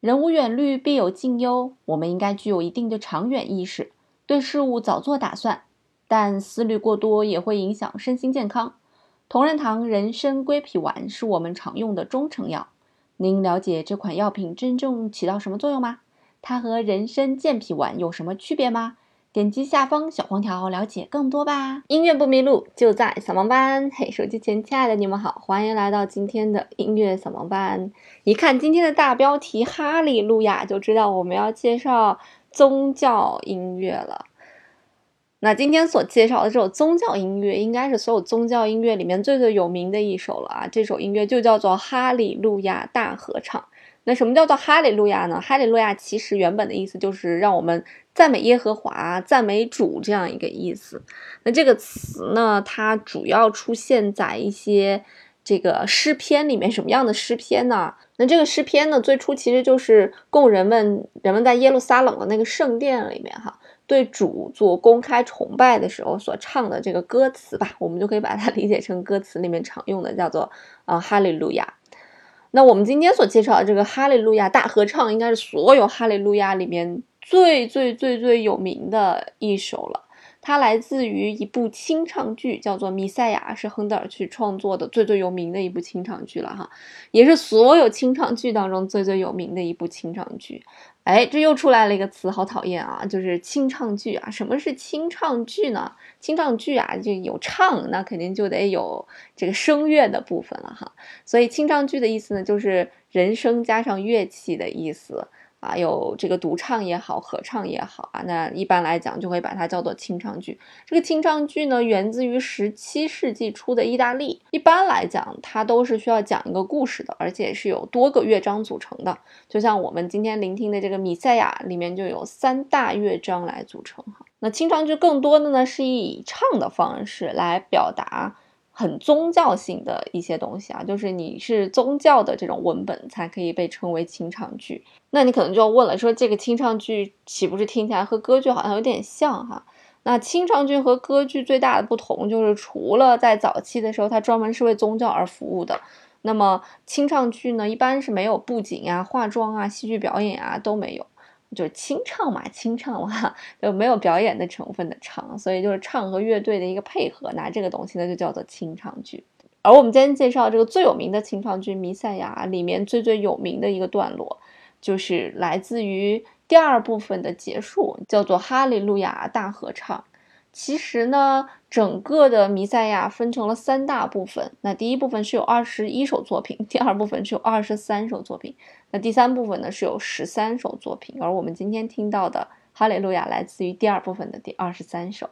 人无远虑，必有近忧。我们应该具有一定的长远意识，对事物早做打算。但思虑过多也会影响身心健康。同仁堂人参归脾丸是我们常用的中成药。您了解这款药品真正起到什么作用吗？它和人参健脾丸有什么区别吗？点击下方小黄条了解更多吧。音乐不迷路，就在扫盲班。嘿，手机前亲爱的你们好，欢迎来到今天的音乐扫盲班。一看今天的大标题《哈利路亚》，就知道我们要介绍宗教音乐了。那今天所介绍的这首宗教音乐，应该是所有宗教音乐里面最最有名的一首了啊！这首音乐就叫做《哈利路亚大合唱》。那什么叫做哈利路亚呢？哈利路亚其实原本的意思就是让我们赞美耶和华、赞美主这样一个意思。那这个词呢，它主要出现在一些这个诗篇里面。什么样的诗篇呢？那这个诗篇呢，最初其实就是供人们人们在耶路撒冷的那个圣殿里面哈。对主做公开崇拜的时候所唱的这个歌词吧，我们就可以把它理解成歌词里面常用的，叫做啊哈利路亚。那我们今天所介绍的这个哈利路亚大合唱，应该是所有哈利路亚里面最最最最有名的一首了。它来自于一部清唱剧，叫做《弥赛亚》，是亨德尔去创作的最最有名的一部清唱剧了哈，也是所有清唱剧当中最最有名的一部清唱剧。哎，这又出来了一个词，好讨厌啊！就是清唱剧啊。什么是清唱剧呢？清唱剧啊，就有唱，那肯定就得有这个声乐的部分了哈。所以清唱剧的意思呢，就是人声加上乐器的意思。啊，有这个独唱也好，合唱也好啊，那一般来讲就会把它叫做清唱剧。这个清唱剧呢，源自于十七世纪初的意大利。一般来讲，它都是需要讲一个故事的，而且是有多个乐章组成的。就像我们今天聆听的这个《米赛亚》里面就有三大乐章来组成哈。那清唱剧更多的呢，是以唱的方式来表达。很宗教性的一些东西啊，就是你是宗教的这种文本才可以被称为清唱剧。那你可能就要问了，说这个清唱剧岂不是听起来和歌剧好像有点像哈？那清唱剧和歌剧最大的不同就是，除了在早期的时候它专门是为宗教而服务的，那么清唱剧呢，一般是没有布景啊、化妆啊、戏剧表演啊都没有。就是清唱嘛，清唱嘛，就没有表演的成分的唱，所以就是唱和乐队的一个配合，拿这个东西呢就叫做清唱剧。而我们今天介绍这个最有名的清唱剧《弥赛亚》里面最最有名的一个段落，就是来自于第二部分的结束，叫做《哈利路亚大合唱》。其实呢，整个的弥赛亚分成了三大部分。那第一部分是有二十一首作品，第二部分是有二十三首作品，那第三部分呢是有十三首作品。而我们今天听到的《哈利路亚》来自于第二部分的第二十三首。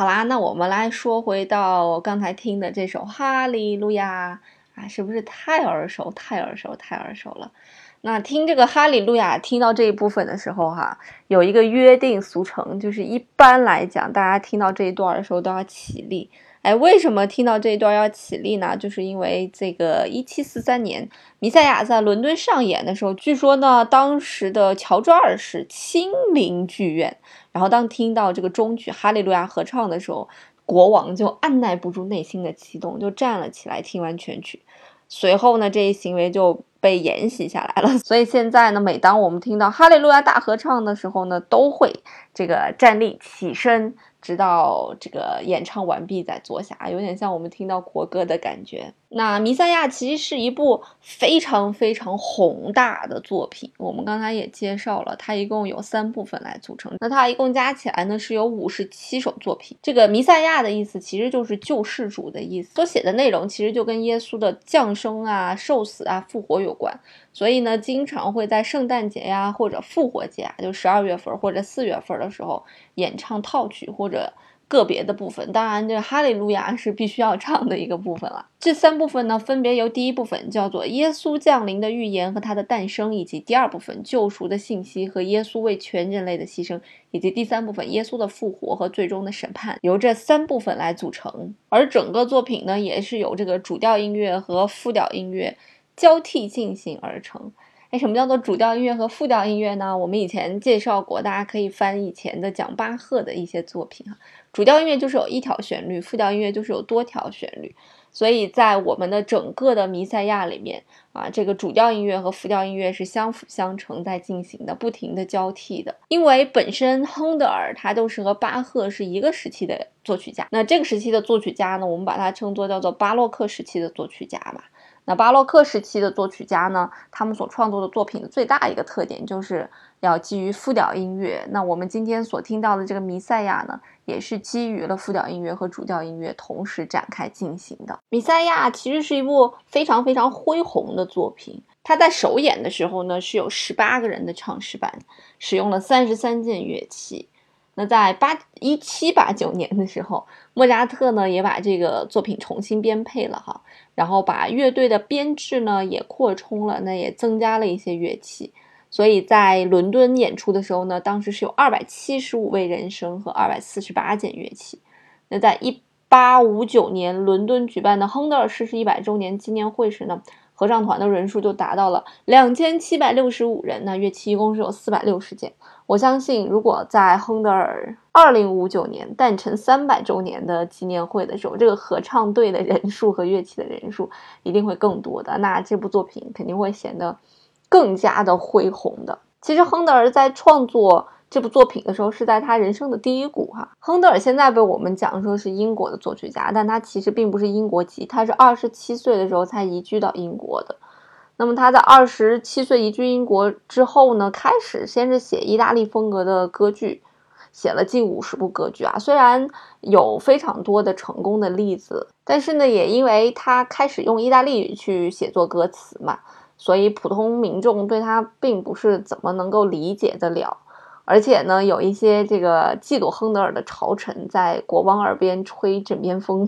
好啦，那我们来说回到刚才听的这首《哈利路亚》啊，是不是太耳熟、太耳熟、太耳熟了？那听这个《哈利路亚》，听到这一部分的时候，哈，有一个约定俗成，就是一般来讲，大家听到这一段的时候都要起立。哎，为什么听到这一段要起立呢？就是因为这个一七四三年，弥赛亚在伦敦上演的时候，据说呢，当时的乔治二世亲临剧院，然后当听到这个中曲《哈利路亚》合唱的时候，国王就按耐不住内心的激动，就站了起来听完全曲。随后呢，这一行为就被沿袭下来了。所以现在呢，每当我们听到《哈利路亚》大合唱的时候呢，都会这个站立起身。直到这个演唱完毕再坐下，有点像我们听到国歌的感觉。那《弥赛亚》其实是一部非常非常宏大的作品，我们刚才也介绍了，它一共有三部分来组成。那它一共加起来呢是有五十七首作品。这个弥赛亚的意思其实就是救世主的意思，所写的内容其实就跟耶稣的降生啊、受死啊、复活有关。所以呢，经常会在圣诞节呀或者复活节啊，就十二月份或者四月份的时候演唱套曲或者。个别的部分，当然，这哈利路亚是必须要唱的一个部分了。这三部分呢，分别由第一部分叫做耶稣降临的预言和他的诞生，以及第二部分救赎的信息和耶稣为全人类的牺牲，以及第三部分耶稣的复活和最终的审判，由这三部分来组成。而整个作品呢，也是由这个主调音乐和副调音乐交替进行而成。哎，什么叫做主调音乐和副调音乐呢？我们以前介绍过，大家可以翻以前的讲巴赫的一些作品哈。主调音乐就是有一条旋律，副调音乐就是有多条旋律。所以在我们的整个的弥赛亚里面啊，这个主调音乐和副调音乐是相辅相成在进行的，不停的交替的。因为本身亨德尔他都是和巴赫是一个时期的作曲家，那这个时期的作曲家呢，我们把它称作叫做巴洛克时期的作曲家吧。那巴洛克时期的作曲家呢，他们所创作的作品的最大一个特点就是要基于复调音乐。那我们今天所听到的这个弥赛亚呢，也是基于了复调音乐和主调音乐同时展开进行的。弥赛亚其实是一部非常非常恢宏的作品。他在首演的时候呢，是有十八个人的唱诗班，使用了三十三件乐器。那在八一七八九年的时候，莫扎特呢也把这个作品重新编配了哈，然后把乐队的编制呢也扩充了，那也增加了一些乐器，所以在伦敦演出的时候呢，当时是有二百七十五位人声和二百四十八件乐器。那在一八五九年伦敦举办的亨德尔逝世一百周年纪念会时呢。合唱团的人数就达到了两千七百六十五人，那乐器一共是有四百六十件。我相信，如果在亨德尔二零五九年诞辰三百周年的纪念会的时候，这个合唱队的人数和乐器的人数一定会更多的，那这部作品肯定会显得更加的恢宏的。其实，亨德尔在创作。这部作品的时候是在他人生的第一股哈。亨德尔现在被我们讲说是英国的作曲家，但他其实并不是英国籍，他是二十七岁的时候才移居到英国的。那么他在二十七岁移居英国之后呢，开始先是写意大利风格的歌剧，写了近五十部歌剧啊。虽然有非常多的成功的例子，但是呢，也因为他开始用意大利语去写作歌词嘛，所以普通民众对他并不是怎么能够理解得了。而且呢，有一些这个嫉妒亨德尔的朝臣在国王耳边吹枕边风，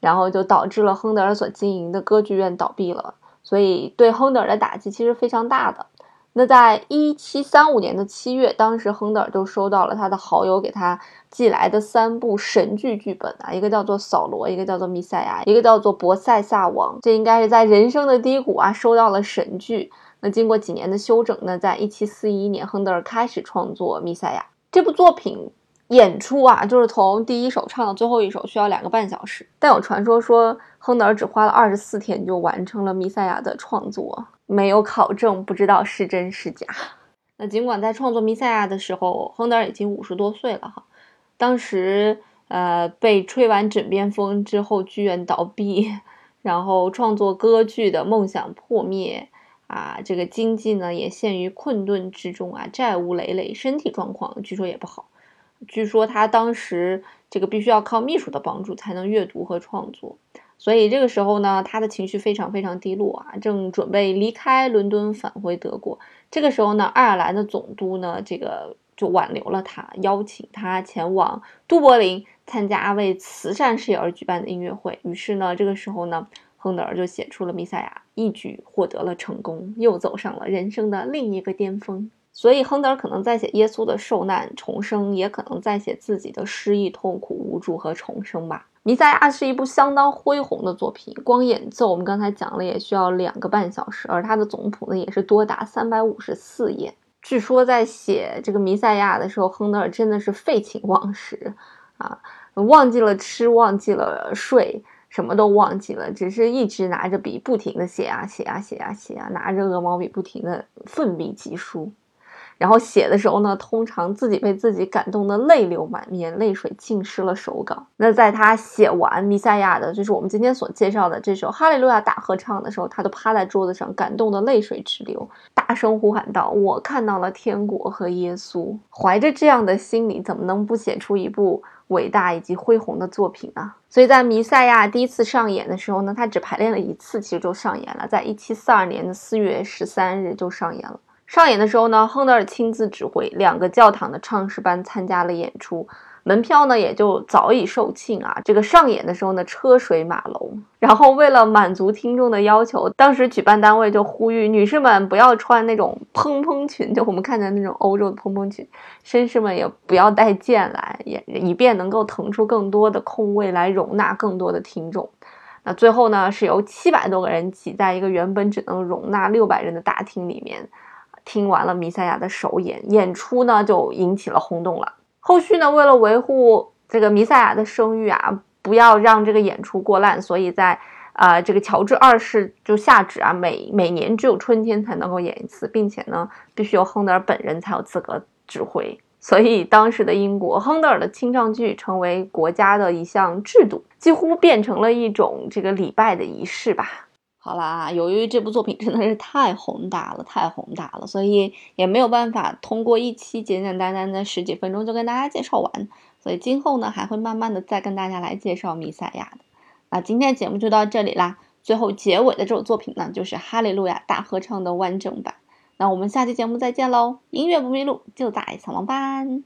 然后就导致了亨德尔所经营的歌剧院倒闭了。所以对亨德尔的打击其实非常大的。那在一七三五年的七月，当时亨德尔就收到了他的好友给他寄来的三部神剧剧本啊，一个叫做《扫罗》，一个叫做《弥赛亚》，一个叫做《博塞萨王》。这应该是在人生的低谷啊，收到了神剧。那经过几年的修整呢，在一七四一年，亨德尔开始创作《弥赛亚》这部作品。演出啊，就是从第一首唱到最后一首需要两个半小时。但有传说说，亨德尔只花了二十四天就完成了《弥赛亚》的创作，没有考证，不知道是真是假。那尽管在创作《弥赛亚》的时候，亨德尔已经五十多岁了哈，当时呃被吹完枕边风之后，剧院倒闭，然后创作歌剧的梦想破灭。啊，这个经济呢也陷于困顿之中啊，债务累累，身体状况据说也不好。据说他当时这个必须要靠秘书的帮助才能阅读和创作，所以这个时候呢，他的情绪非常非常低落啊，正准备离开伦敦返回德国。这个时候呢，爱尔兰的总督呢，这个就挽留了他，邀请他前往都柏林参加为慈善事业而举办的音乐会。于是呢，这个时候呢。亨德尔就写出了《弥赛亚》，一举获得了成功，又走上了人生的另一个巅峰。所以，亨德尔可能在写耶稣的受难重生，也可能在写自己的失意、痛苦、无助和重生吧。《弥赛亚》是一部相当恢宏的作品，光演奏我们刚才讲了也需要两个半小时，而它的总谱呢也是多达三百五十四页。据说在写这个《弥赛亚》的时候，亨德尔真的是废寝忘食啊，忘记了吃，忘记了睡。什么都忘记了，只是一直拿着笔不停的写啊写啊写啊写啊，拿着鹅毛笔不停的奋笔疾书。然后写的时候呢，通常自己被自己感动的泪流满面，泪水浸湿了手稿。那在他写完弥赛亚的，就是我们今天所介绍的这首哈利路亚大合唱的时候，他都趴在桌子上，感动的泪水直流，大声呼喊道：“我看到了天国和耶稣。”怀着这样的心理，怎么能不写出一部伟大以及恢宏的作品呢？所以在弥赛亚第一次上演的时候呢，他只排练了一次，其实就上演了，在一七四二年的四月十三日就上演了。上演的时候呢，亨德尔亲自指挥，两个教堂的唱诗班参加了演出，门票呢也就早已售罄啊。这个上演的时候呢，车水马龙。然后为了满足听众的要求，当时举办单位就呼吁女士们不要穿那种蓬蓬裙，就我们看见那种欧洲的蓬蓬裙，绅士们也不要带剑来，也以便能够腾出更多的空位来容纳更多的听众。那最后呢，是由七百多个人挤在一个原本只能容纳六百人的大厅里面。听完了弥赛亚的首演，演出呢就引起了轰动了。后续呢，为了维护这个弥赛亚的声誉啊，不要让这个演出过烂，所以在啊这个乔治二世就下旨啊，每每年只有春天才能够演一次，并且呢，必须由亨德尔本人才有资格指挥。所以当时的英国，亨德尔的清唱剧成为国家的一项制度，几乎变成了一种这个礼拜的仪式吧。好啦，由于这部作品真的是太宏大了，太宏大了，所以也没有办法通过一期简简单单的十几分钟就跟大家介绍完。所以今后呢，还会慢慢的再跟大家来介绍弥赛亚的。那今天的节目就到这里啦。最后结尾的这首作品呢，就是《哈利路亚大合唱》的完整版。那我们下期节目再见喽！音乐不迷路，就在小王班。